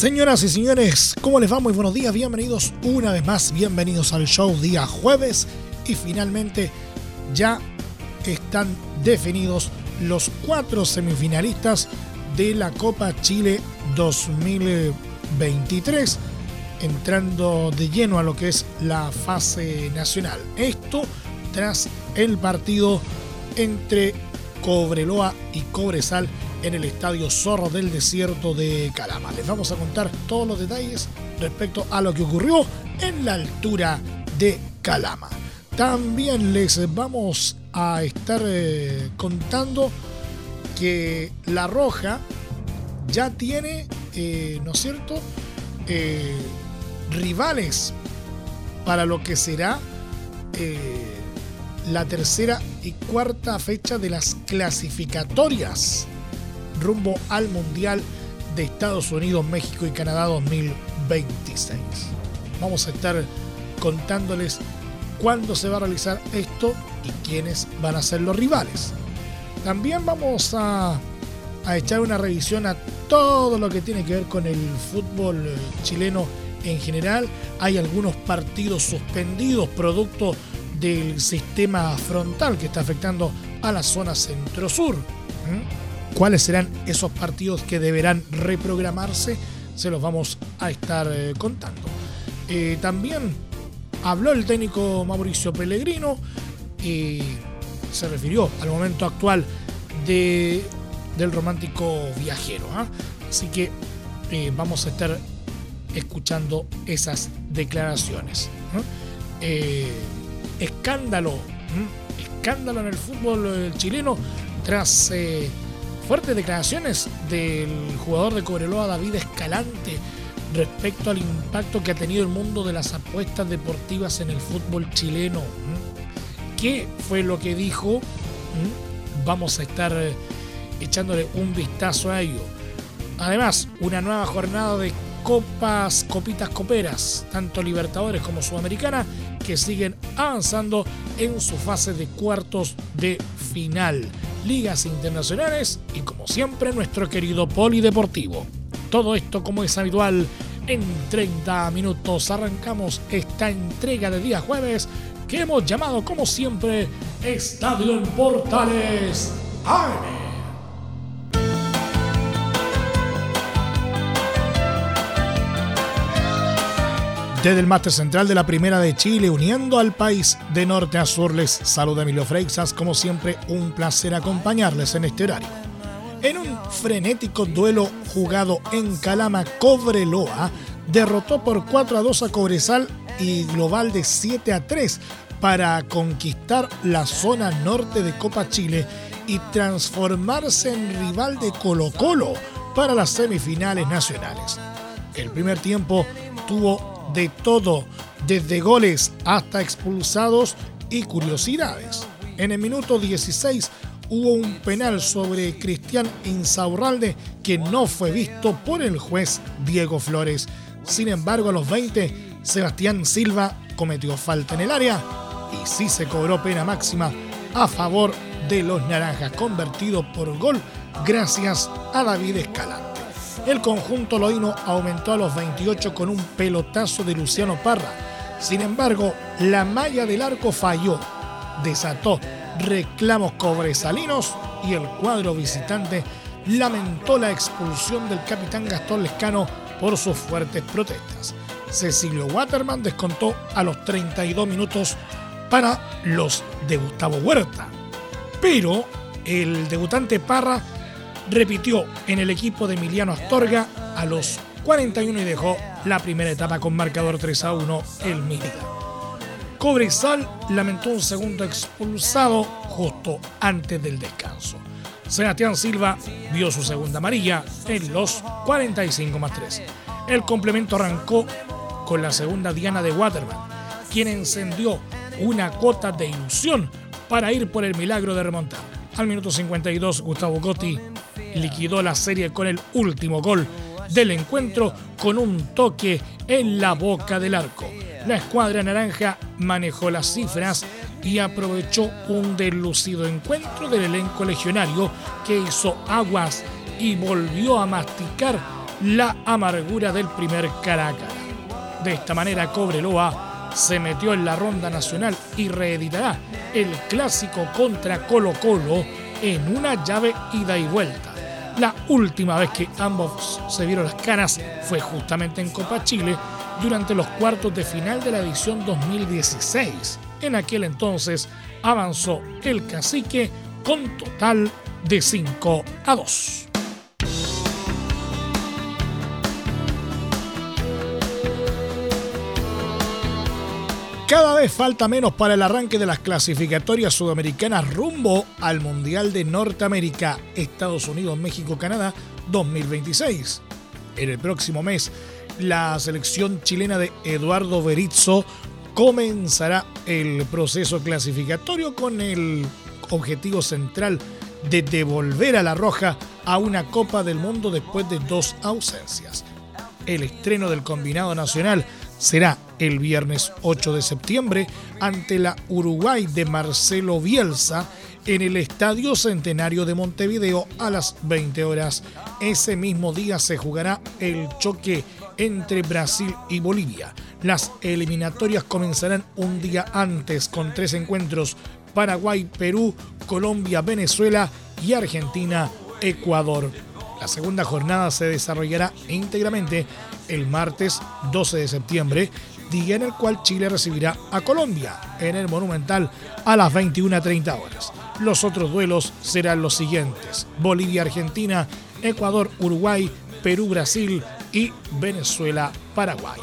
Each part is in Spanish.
Señoras y señores, ¿cómo les va? Muy buenos días, bienvenidos una vez más, bienvenidos al show día jueves y finalmente ya están definidos los cuatro semifinalistas de la Copa Chile 2023, entrando de lleno a lo que es la fase nacional. Esto tras el partido entre Cobreloa y Cobresal en el Estadio Zorro del Desierto de Calama. Les vamos a contar todos los detalles respecto a lo que ocurrió en la altura de Calama. También les vamos a estar eh, contando que La Roja ya tiene, eh, ¿no es cierto?, eh, rivales para lo que será la tercera y cuarta fecha de las clasificatorias rumbo al Mundial de Estados Unidos, México y Canadá 2026. Vamos a estar contándoles cuándo se va a realizar esto y quiénes van a ser los rivales. También vamos a, echar una revisión a todo lo que tiene que ver con el fútbol eh, chileno en general. Hay algunos partidos suspendidos producto del sistema frontal que está afectando a la zona centro-sur. ¿Cuáles serán esos partidos que deberán reprogramarse? Se los vamos a estar eh, contando. Eh, también habló el técnico Mauricio Pellegrino y se refirió al momento actual de, del romántico viajero. ¿ah? Así que eh, vamos a estar escuchando esas declaraciones escándalo, escándalo en el fútbol chileno tras fuertes declaraciones del jugador de Cobreloa David Escalante respecto al impacto que ha tenido el mundo de las apuestas deportivas en el fútbol chileno. ¿Qué fue lo que dijo? Vamos a estar eh, echándole un vistazo a ello. Además, una nueva jornada de copas, copitas coperas, tanto Libertadores como Sudamericana, que siguen avanzando en su fase de cuartos de final. Ligas internacionales y como siempre nuestro querido polideportivo. Todo esto como es habitual en 30 minutos arrancamos esta entrega de día jueves que hemos llamado como siempre Estadio en Portales. Desde el máster central de la Primera de Chile, uniendo al país de norte a sur, les saluda Emilio Freixas. Como siempre, un placer acompañarles en este horario. En un frenético duelo jugado en Calama, Cobreloa derrotó por 4 a 2 a Cobresal y global de 7 a 3 para conquistar la zona norte de Copa Chile y transformarse en rival de Colo Colo para las semifinales nacionales. El primer tiempo tuvo de todo, desde goles hasta expulsados y curiosidades. En el minuto 16 hubo un penal sobre Cristian Insaurralde que no fue visto por el juez Diego Flores. Sin embargo, a los 20, Sebastián Silva cometió falta en el área y sí se cobró pena máxima a favor de los naranjas, convertido por gol gracias a David Escalante. El conjunto loíno aumentó a los 28 con un pelotazo de Luciano Parra. Sin embargo, la malla del arco falló, desató reclamos cobresalinos y el cuadro visitante lamentó la expulsión del capitán Gastón Lescano por sus fuertes protestas. Cecilio Waterman descontó a los 32 minutos para los de Gustavo Huerta. Pero el debutante Parra repitió en el equipo de Emiliano Astorga a los 41 y dejó la primera etapa con marcador 3 a 1 el militar. Cobresal lamentó un segundo expulsado justo antes del descanso. Sebastián Silva vio su segunda amarilla en los 45 más 3. El complemento arrancó con la segunda Diana de Waterman, quien encendió una cuota de ilusión para ir por el milagro de remontar. Al minuto 52, Gustavo Gotti liquidó la serie con el último gol del encuentro con un toque en la boca del arco. La escuadra naranja manejó las cifras y aprovechó un deslucido encuentro del elenco legionario que hizo aguas y volvió a masticar la amargura del primer cara De esta manera Cobreloa se metió en la ronda nacional y reeditará el clásico contra Colo Colo en una llave ida y vuelta. La última vez que ambos se vieron las caras fue justamente en Copa Chile durante los cuartos de final de la edición 2016. En aquel entonces avanzó el cacique con total de 5 a 2. Cada vez falta menos para el arranque de las clasificatorias sudamericanas rumbo al Mundial de Norteamérica, Estados Unidos, México, Canadá 2026. En el próximo mes, la selección chilena de Eduardo Berizzo comenzará el proceso clasificatorio con el objetivo central de devolver a la Roja a una Copa del Mundo después de dos ausencias. El estreno del combinado nacional será el viernes 8 de septiembre ante la Uruguay de Marcelo Bielsa en el Estadio Centenario de Montevideo a las 20 horas. Ese mismo día se jugará el choque entre Brasil y Bolivia. Las eliminatorias comenzarán un día antes con tres encuentros Paraguay, Perú, Colombia, Venezuela y Argentina, Ecuador. La segunda jornada se desarrollará íntegramente el martes 12 de septiembre, día en el cual Chile recibirá a Colombia en el Monumental a las 21.30 horas. Los otros duelos serán los siguientes: Bolivia-Argentina, Ecuador-Uruguay, Perú-Brasil y Venezuela-Paraguay.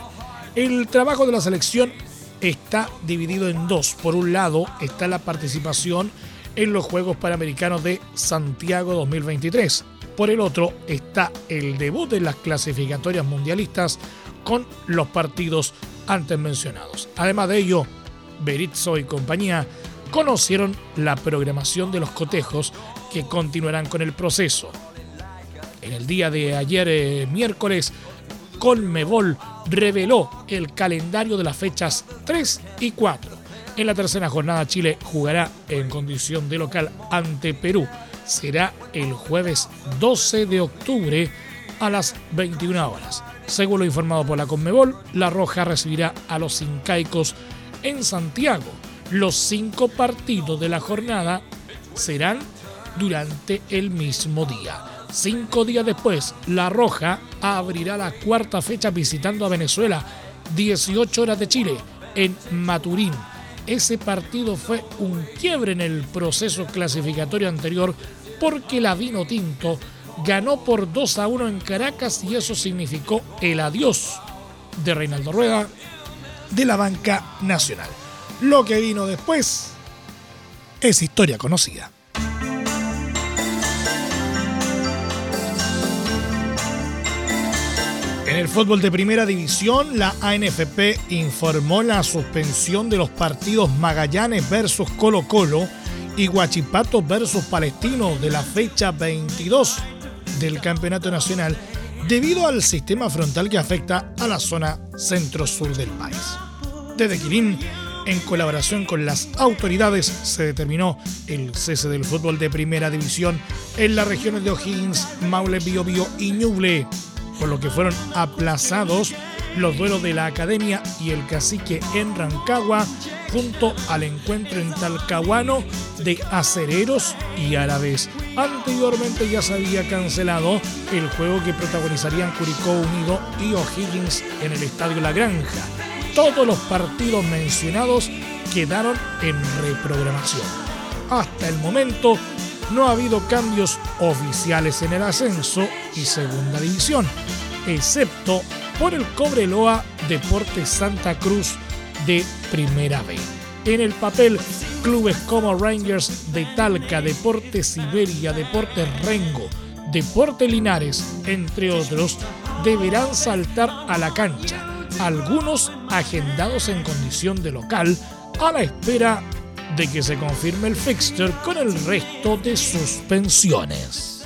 El trabajo de la selección está dividido en dos. Por un lado está la participación en los Juegos Panamericanos de Santiago 2023 por el otro está el debut de las clasificatorias mundialistas con los partidos antes mencionados. Además de ello, Berizzo y compañía conocieron la programación de los cotejos que continuarán con el proceso. En el día de ayer, eh, miércoles, Conmebol reveló el calendario de las fechas 3 y 4. En la tercera jornada Chile jugará en condición de local ante Perú será el jueves 12 de octubre a las 21 horas. Según lo informado por la Conmebol, La Roja recibirá a los incaicos en Santiago. Los cinco partidos de la jornada serán durante el mismo día. Cinco días después, La Roja abrirá la cuarta fecha visitando a Venezuela, 18 horas de Chile, en Maturín. Ese partido fue un quiebre en el proceso clasificatorio anterior porque la Vino Tinto ganó por 2 a 1 en Caracas y eso significó el adiós de Reinaldo Rueda de la banca nacional. Lo que vino después es historia conocida. En el fútbol de primera división, la ANFP informó la suspensión de los partidos Magallanes versus Colo Colo y Guachipato versus Palestino de la fecha 22 del Campeonato Nacional debido al sistema frontal que afecta a la zona centro-sur del país. Desde Quirín, en colaboración con las autoridades, se determinó el cese del fútbol de primera división en las regiones de O'Higgins, Maule, Biobío y Ñuble, por lo que fueron aplazados los duelos de la Academia y el Cacique en Rancagua junto al encuentro en Talcahuano de acereros y árabes. Anteriormente ya se había cancelado el juego que protagonizarían Curicó Unido y O'Higgins en el Estadio La Granja. Todos los partidos mencionados quedaron en reprogramación. Hasta el momento no ha habido cambios oficiales en el ascenso y segunda división, excepto por el Cobreloa Deportes Santa Cruz de Primera B. en el papel, clubes como Rangers de Talca, Deportes Siberia, Deportes Rengo, Deporte Linares, entre otros, deberán saltar a la cancha, algunos agendados en condición de local, a la espera de que se confirme el fixture con el resto de suspensiones.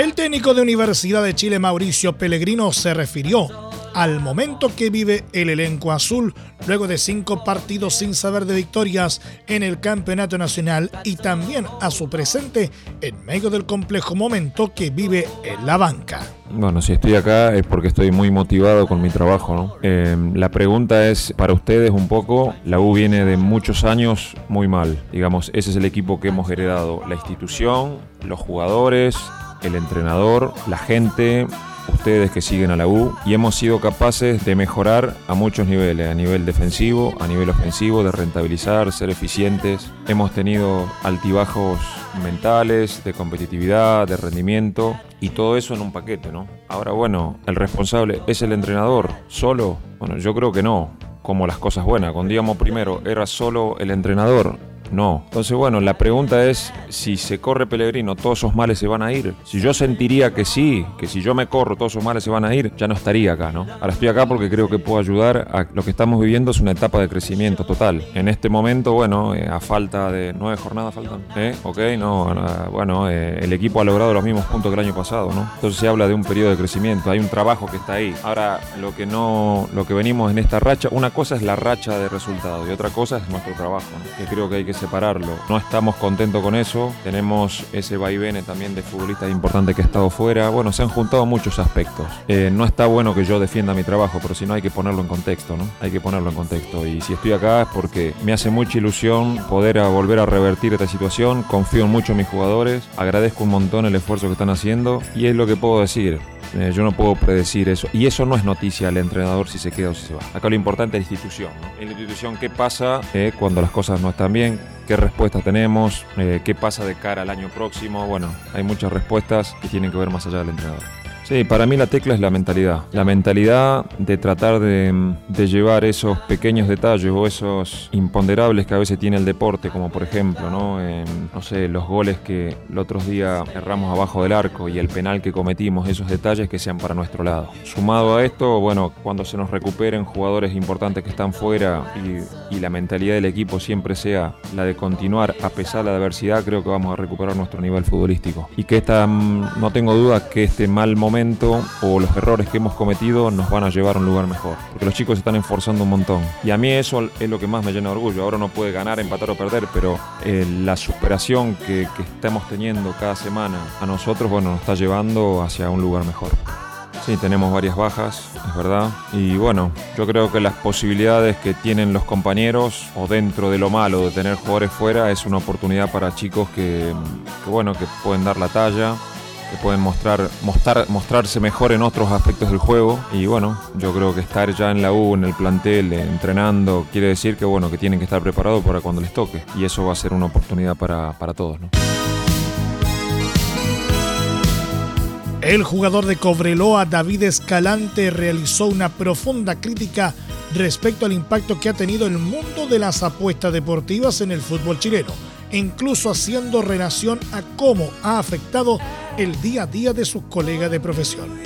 El técnico de Universidad de Chile, Mauricio Pellegrino, se refirió al momento que vive el elenco azul luego de cinco partidos sin saber de victorias en el campeonato nacional y también a su presente en medio del complejo momento que vive en la banca. Bueno, si estoy acá es porque estoy muy motivado con mi trabajo. Eh, la pregunta es para ustedes un poco, la U viene de muchos años muy mal. Digamos, ese es el equipo que hemos heredado, la institución, los jugadores, el entrenador, la gente, ustedes que siguen a la U y hemos sido capaces de mejorar a muchos niveles, a nivel defensivo, a nivel ofensivo, de rentabilizar, ser eficientes. Hemos tenido altibajos mentales, de competitividad, de rendimiento y todo eso en un paquete, ¿no? Ahora, bueno, el responsable es el entrenador solo. Bueno, yo creo que no como las cosas buenas. Cuando digamos primero, era solo el entrenador, no. Entonces, bueno, la pregunta es si se corre Pellegrino, todos esos males se van a ir. Si yo sentiría que sí, que si yo me corro, todos esos males se van a ir, ya no estaría acá, ¿no? Ahora estoy acá porque creo que puedo ayudar a lo que estamos viviendo es una etapa de crecimiento total. En este momento, bueno, eh, a falta de nueve jornadas faltan, ¿eh? Ok, no, bueno, eh, el equipo ha logrado los mismos puntos que el año pasado, ¿no? Entonces se habla de un periodo de crecimiento, hay un trabajo que está ahí. Ahora, lo que no, lo que venimos en esta racha, una cosa es la racha de resultados y otra cosa es nuestro trabajo, ¿no? Que creo que hay que separarlo. No estamos contentos con eso. Tenemos ese vaivene también de futbolistas importantes que ha estado fuera. Bueno, se han juntado muchos aspectos. Eh, no está bueno que yo defienda mi trabajo, pero si no hay que ponerlo en contexto, ¿no? Hay que ponerlo en contexto. Y si estoy acá es porque me hace mucha ilusión poder volver a revertir esta situación. Confío mucho en mis jugadores. Agradezco un montón el esfuerzo que están haciendo. Y es lo que puedo decir. Eh, yo no puedo predecir eso. Y eso no es noticia al entrenador si se queda o si se va. Acá lo importante es la institución. En la institución, ¿qué pasa eh, cuando las cosas no están bien? ¿Qué respuestas tenemos? Eh, ¿Qué pasa de cara al año próximo? Bueno, hay muchas respuestas que tienen que ver más allá del entrenador. Sí, para mí la tecla es la mentalidad. La mentalidad de tratar de, llevar esos pequeños detalles o esos imponderables que a veces tiene el deporte, como por ejemplo, ¿no? no sé, los goles que el otro día erramos abajo del arco y el penal que cometimos, esos detalles que sean para nuestro lado. Sumado a esto, bueno, cuando se nos recuperen jugadores importantes que están fuera y, y la mentalidad del equipo siempre sea la de continuar a pesar de la adversidad, creo que vamos a recuperar nuestro nivel futbolístico. Y que esta, mm, no tengo duda que este mal momento o los errores que hemos cometido nos van a llevar a un lugar mejor. Porque los chicos se están esforzando un montón. Y a mí eso es lo que más me llena de orgullo. Ahora no puede ganar, empatar o perder, pero eh, la superación que, que estamos teniendo cada semana a nosotros, bueno, nos está llevando hacia un lugar mejor. Sí, tenemos varias bajas, es verdad. Y bueno, yo creo que las posibilidades que tienen los compañeros, o dentro de lo malo de tener jugadores fuera, es una oportunidad para chicos que, que bueno, que pueden dar la talla, que pueden mostrar, mostrar, mostrarse mejor en otros aspectos del juego. Y bueno, yo creo que estar ya en la U, en el plantel, entrenando, quiere decir que bueno, que tienen que estar preparados para cuando les toque. Y eso va a ser una oportunidad para, para todos. El jugador de Cobreloa, David Escalante, realizó una profunda crítica respecto al impacto que ha tenido el mundo de las apuestas deportivas en el fútbol chileno incluso haciendo relación a cómo ha afectado el día a día de sus colegas de profesión.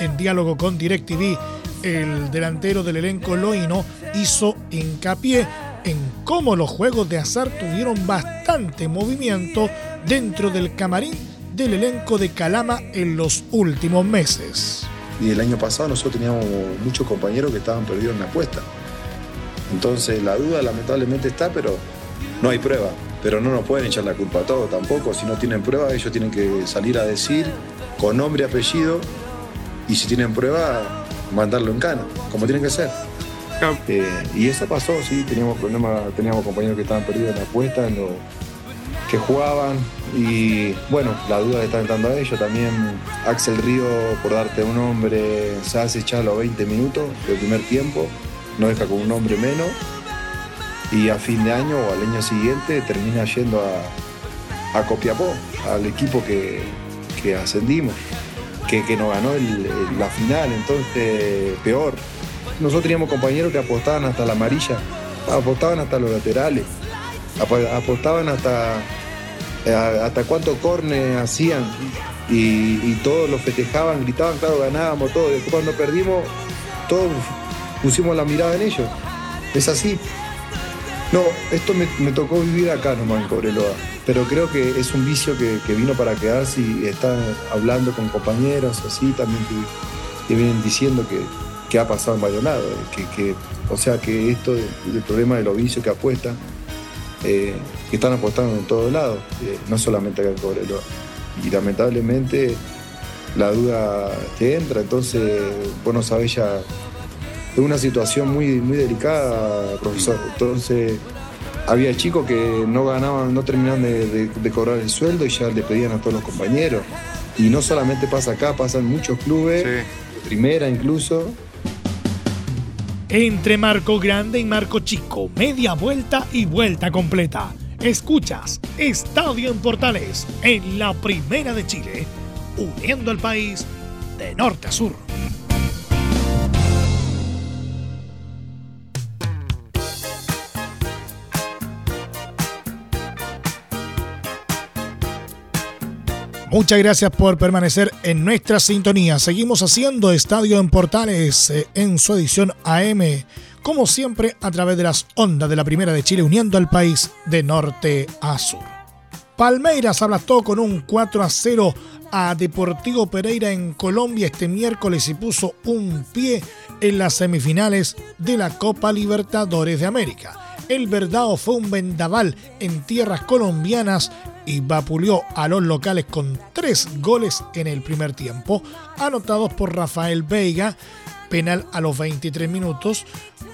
En diálogo con DirecTV, el delantero del elenco Loino hizo hincapié en cómo los juegos de azar tuvieron bastante movimiento dentro del camarín del elenco de Calama en los últimos meses. Y el año pasado nosotros teníamos muchos compañeros que estaban perdidos en la apuesta. Entonces la duda lamentablemente está, pero no hay prueba pero no nos pueden echar la culpa a todos tampoco. Si no tienen prueba, ellos tienen que salir a decir con nombre y apellido, y si tienen prueba, mandarlo en cana, como tienen que ser. Eh, y eso pasó, sí, teníamos problemas, teníamos compañeros que estaban perdidos en la apuesta, en lo que jugaban, y bueno, la duda está entrando a ellos. También Axel Río, por darte un nombre, se hace echar los 20 minutos del primer tiempo, no deja con un hombre menos y a fin de año o al año siguiente termina yendo a, a Copiapó, al equipo que, ascendimos. que, que nos ganó la final, entonces peor. Nosotros teníamos compañeros que apostaban hasta la amarilla, apostaban hasta los laterales, apostaban hasta, eh, hasta cuántos cornes hacían y, todos lo festejaban, gritaban, claro, ganábamos todo. Después cuando perdimos, todos pusimos la mirada en ellos. Es así. No, esto me, tocó vivir acá nomás en Cobreloa, pero creo que es un vicio que, vino para quedarse y está hablando con compañeros así también que, vienen diciendo que, ha pasado en varios lados, que, o sea que esto del problema de los vicios que apuestan, eh, que están apostando en todos lados, eh, no solamente acá en Cobreloa. Y lamentablemente la duda te entra, entonces vos no sabés ya es una situación muy, muy delicada, profesor. Entonces, había chicos que no ganaban, no terminaban de, cobrar el sueldo y ya le pedían a todos los compañeros. Y no solamente pasa acá, pasa en muchos clubes, primera incluso. Entre Marco Grande y Marco Chico, media vuelta y vuelta completa. Escuchas Estadio en Portales en la Primera de Chile, uniendo al país de norte a sur. Muchas gracias por permanecer en nuestra sintonía. Seguimos haciendo Estadio en Portales eh, en su edición AM, como siempre a través de las ondas de la Primera de Chile, uniendo al país de norte a sur. Palmeiras aplastó con un 4 a 0 a Deportivo Pereira en Colombia este miércoles y puso un pie en las semifinales de la Copa Libertadores de América. El Verdado fue un vendaval en tierras colombianas y vapuleó a los locales con tres goles en el primer tiempo, anotados por Rafael Veiga, penal a los 23 minutos,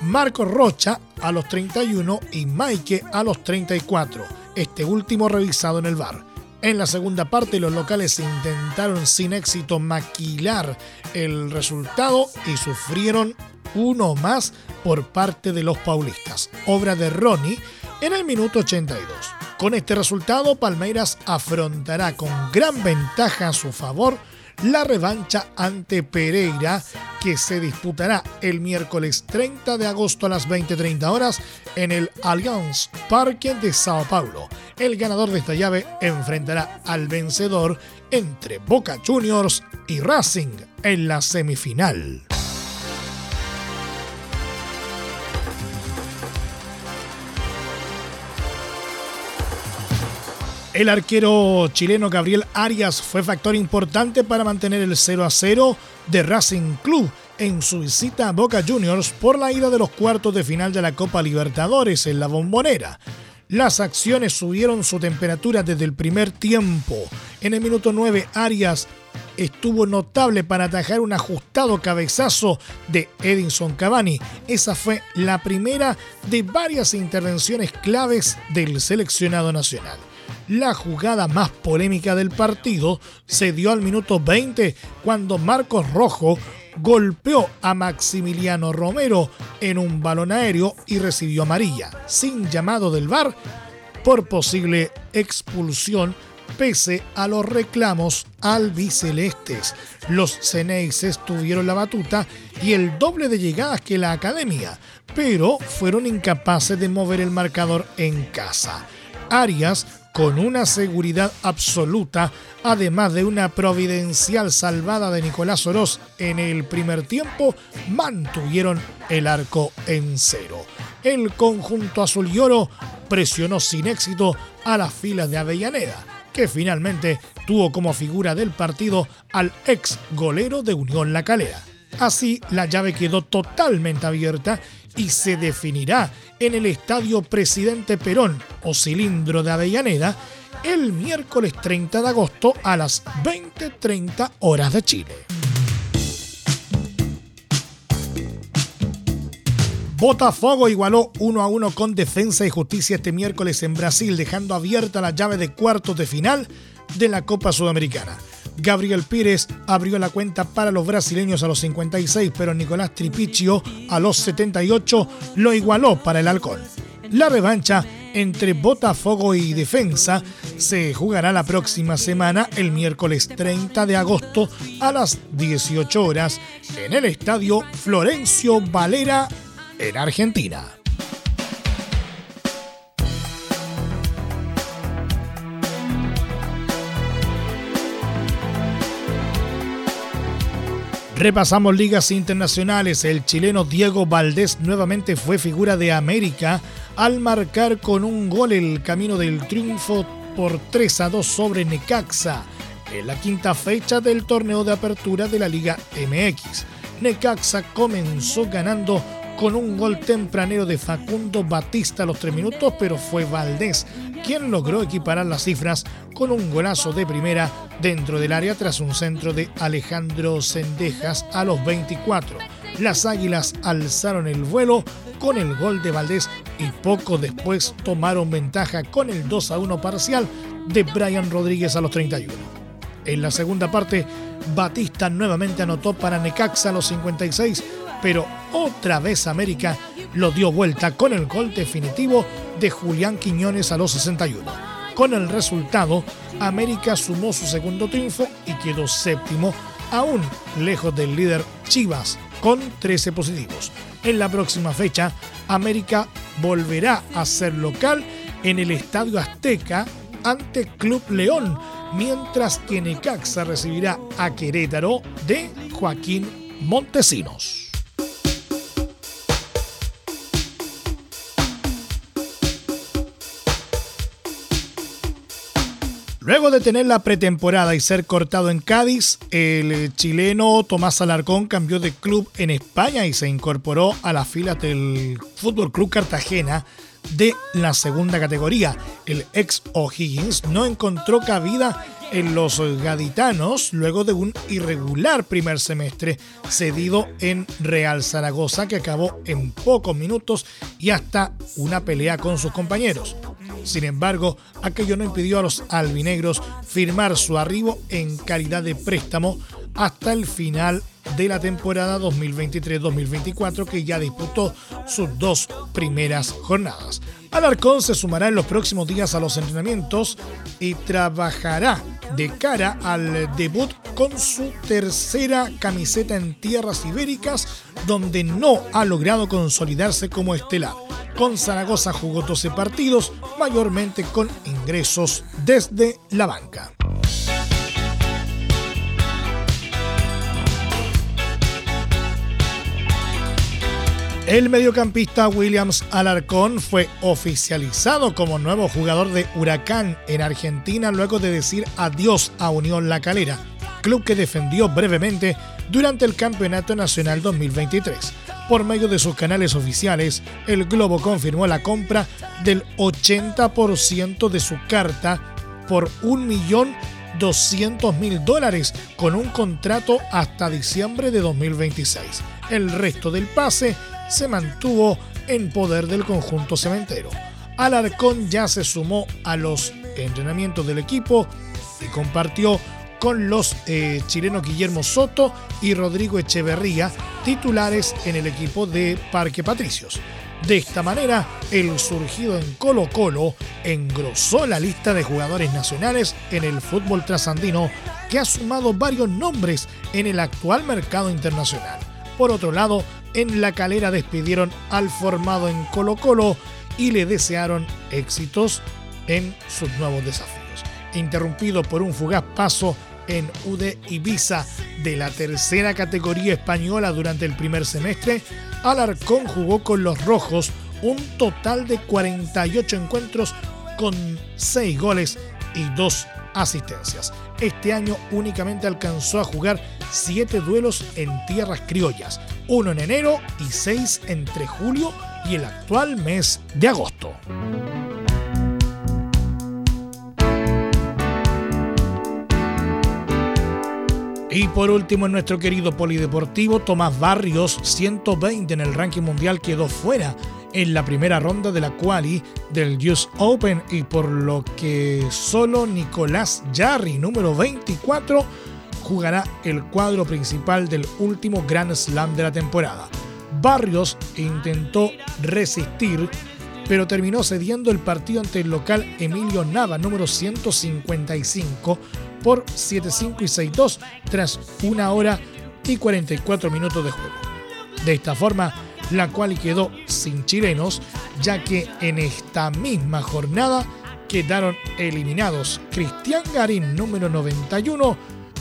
Marco Rocha a los 31 y Maike a los 34, este último revisado en el bar. En la segunda parte los locales intentaron sin éxito maquilar el resultado y sufrieron uno más por parte de los paulistas, obra de Ronnie en el minuto 82. Con este resultado, Palmeiras afrontará con gran ventaja a su favor la revancha ante Pereira que se disputará el miércoles 30 de agosto a las 20:30 horas en el Allianz Parque de Sao Paulo. El ganador de esta llave enfrentará al vencedor entre Boca Juniors y Racing en la semifinal. El arquero chileno Gabriel Arias fue factor importante para mantener el 0 a 0 de Racing Club en su visita a Boca Juniors por la ida de los cuartos de final de la Copa Libertadores en la Bombonera. Las acciones subieron su temperatura desde el primer tiempo. En el minuto 9, Arias estuvo notable para atajar un ajustado cabezazo de Edinson Cavani. Esa fue la primera de varias intervenciones claves del seleccionado nacional. La jugada más polémica del partido se dio al minuto 20 cuando Marcos Rojo golpeó a Maximiliano Romero en un balón aéreo y recibió amarilla, sin llamado del VAR, por posible expulsión pese a los reclamos albicelestes. Los Ceneices tuvieron la batuta y el doble de llegadas que la academia, pero fueron incapaces de mover el marcador en casa. Arias con una seguridad absoluta, además de una providencial salvada de Nicolás Oroz en el primer tiempo, mantuvieron el arco en cero. El conjunto azul y oro presionó sin éxito a las filas de Avellaneda, que finalmente tuvo como figura del partido al ex golero de Unión La Calera. Así, la llave quedó totalmente abierta y se definirá en el Estadio Presidente Perón o Cilindro de Avellaneda el miércoles 30 de agosto a las 20:30 horas de Chile. Botafogo igualó 1 a 1 con Defensa y Justicia este miércoles en Brasil, dejando abierta la llave de cuartos de final de la Copa Sudamericana. Gabriel Pires abrió la cuenta para los brasileños a los 56, pero Nicolás Tripiccio a los 78 lo igualó para el Halcón. La revancha entre Botafogo y Defensa se jugará la próxima semana, el miércoles 30 de agosto a las 18 horas, en el estadio Florencio Valera, en Argentina. Repasamos ligas internacionales. El chileno Diego Valdés nuevamente fue figura de América al marcar con un gol el camino del triunfo por 3 a 2 sobre Necaxa en la quinta fecha del torneo de apertura de la Liga MX. Necaxa comenzó ganando con un gol tempranero de Facundo Batista a los 3 minutos, pero fue Valdés quien logró equiparar las cifras con un golazo de primera dentro del área tras un centro de Alejandro Sendejas a los 24. Las Águilas alzaron el vuelo con el gol de Valdés y poco después tomaron ventaja con el 2 a 1 parcial de Brian Rodríguez a los 31. En la segunda parte, Batista nuevamente anotó para Necaxa a los 56, pero otra vez América lo dio vuelta con el gol definitivo de Julián Quiñones a los 61. Con el resultado, América sumó su segundo triunfo y quedó séptimo, aún lejos del líder Chivas, con 13 positivos. En la próxima fecha, América volverá a ser local en el Estadio Azteca ante Club León, mientras que Necaxa recibirá a Querétaro de Joaquín Montesinos. Luego de tener la pretemporada y ser cortado en Cádiz, el chileno Tomás Alarcón cambió de club en España y se incorporó a la fila del Fútbol Club Cartagena de la segunda categoría. El ex O'Higgins no encontró cabida en los gaditanos luego de un irregular primer semestre cedido en Real Zaragoza que acabó en pocos minutos y hasta una pelea con sus compañeros. Sin embargo, aquello no impidió a los albinegros firmar su arribo en calidad de préstamo hasta el final de la temporada 2023-2024 que ya disputó sus dos primeras jornadas. Alarcón se sumará en los próximos días a los entrenamientos y trabajará de cara al debut con su tercera camiseta en tierras ibéricas, donde no ha logrado consolidarse como estelar. Con Zaragoza jugó 12 partidos, mayormente con ingresos desde la banca. El mediocampista Williams Alarcón fue oficializado como nuevo jugador de Huracán en Argentina luego de decir adiós a Unión La Calera, club que defendió brevemente durante el Campeonato Nacional 2023. Por medio de sus canales oficiales, el Globo confirmó la compra del 80% de su carta por 1.200.000 dólares con un contrato hasta diciembre de 2026. El resto del pase se mantuvo en poder del conjunto cementero. Alarcón ya se sumó a los entrenamientos del equipo y compartió con los eh, chilenos Guillermo Soto y Rodrigo Echeverría, titulares en el equipo de Parque Patricios. De esta manera, el surgido en Colo Colo engrosó la lista de jugadores nacionales en el fútbol trasandino que ha sumado varios nombres en el actual mercado internacional. Por otro lado, en la calera despidieron al formado en Colo Colo y le desearon éxitos en sus nuevos desafíos. Interrumpido por un fugaz paso en UD Ibiza de la tercera categoría española durante el primer semestre, Alarcón jugó con los rojos un total de 48 encuentros con 6 goles y 2 asistencias. Este año únicamente alcanzó a jugar 7 duelos en tierras criollas, uno en enero y 6 entre julio y el actual mes de agosto. Y por último, en nuestro querido polideportivo, Tomás Barrios, 120 en el ranking mundial, quedó fuera en la primera ronda de la quali del US Open y por lo que solo Nicolás Jarry, número 24, jugará el cuadro principal del último Grand Slam de la temporada. Barrios intentó resistir pero terminó cediendo el partido ante el local Emilio Nava, número 155, por 7-5 y 6-2 tras una hora y 44 minutos de juego. De esta forma, la cual quedó sin chilenos, ya que en esta misma jornada quedaron eliminados Cristian Garín, número 91,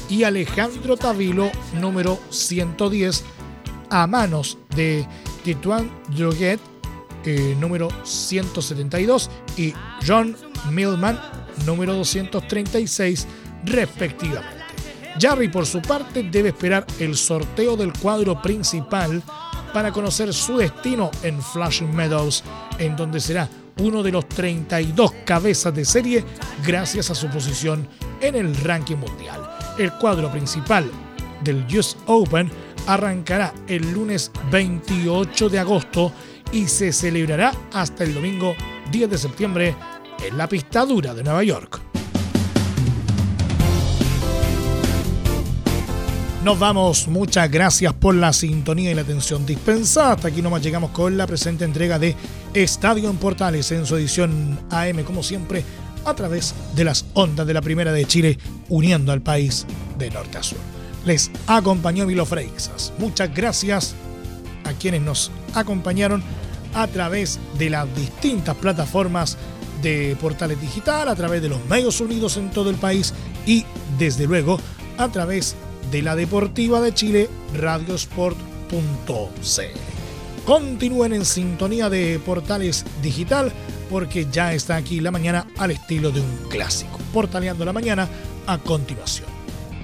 y Alejandro Tavilo, número 110, a manos de Tituan Droguet, eh, número 172, y John Millman, número 236, respectivamente. Jarry, por su parte, debe esperar el sorteo del cuadro principal para conocer su destino en Flushing Meadows, en donde será uno de los 32 cabezas de serie gracias a su posición en el ranking mundial. El cuadro principal del US Open arrancará el lunes 28 de agosto y se celebrará hasta el domingo 10 de septiembre en la pista dura de Nueva York. Nos vamos, muchas gracias por la sintonía y la atención dispensada. Hasta aquí nomás llegamos con la presente entrega de Estadio en Portales en su edición AM, como siempre, a través de las ondas de la Primera de Chile, uniendo al país de norte a sur. Les acompañó Milo Freixas. Muchas gracias a quienes nos acompañaron a través de las distintas plataformas de Portales Digital, a través de los medios unidos en todo el país y, desde luego, a través de la Deportiva de Chile, radiosport.cl. Continúen en sintonía de Portales Digital porque ya está aquí la mañana al estilo de un clásico. Portaleando la mañana a continuación.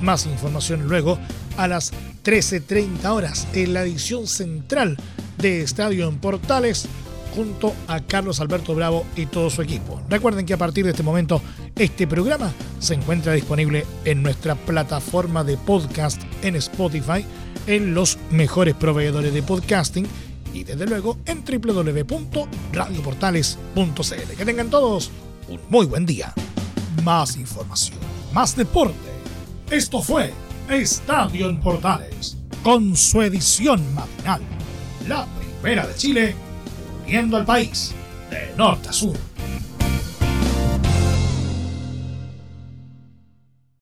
Más información luego a las 13.30 horas en la edición central de Estadio en Portales junto a Carlos Alberto Bravo y todo su equipo. Recuerden que a partir de este momento este programa se encuentra disponible en nuestra plataforma de podcast en Spotify, en los mejores proveedores de podcasting y desde luego en www.radioportales.cl. Que tengan todos un muy buen día. Más información, más deporte. Esto fue Estadio en Portales, con su edición matinal, la primera de Chile, uniendo al país de norte a sur.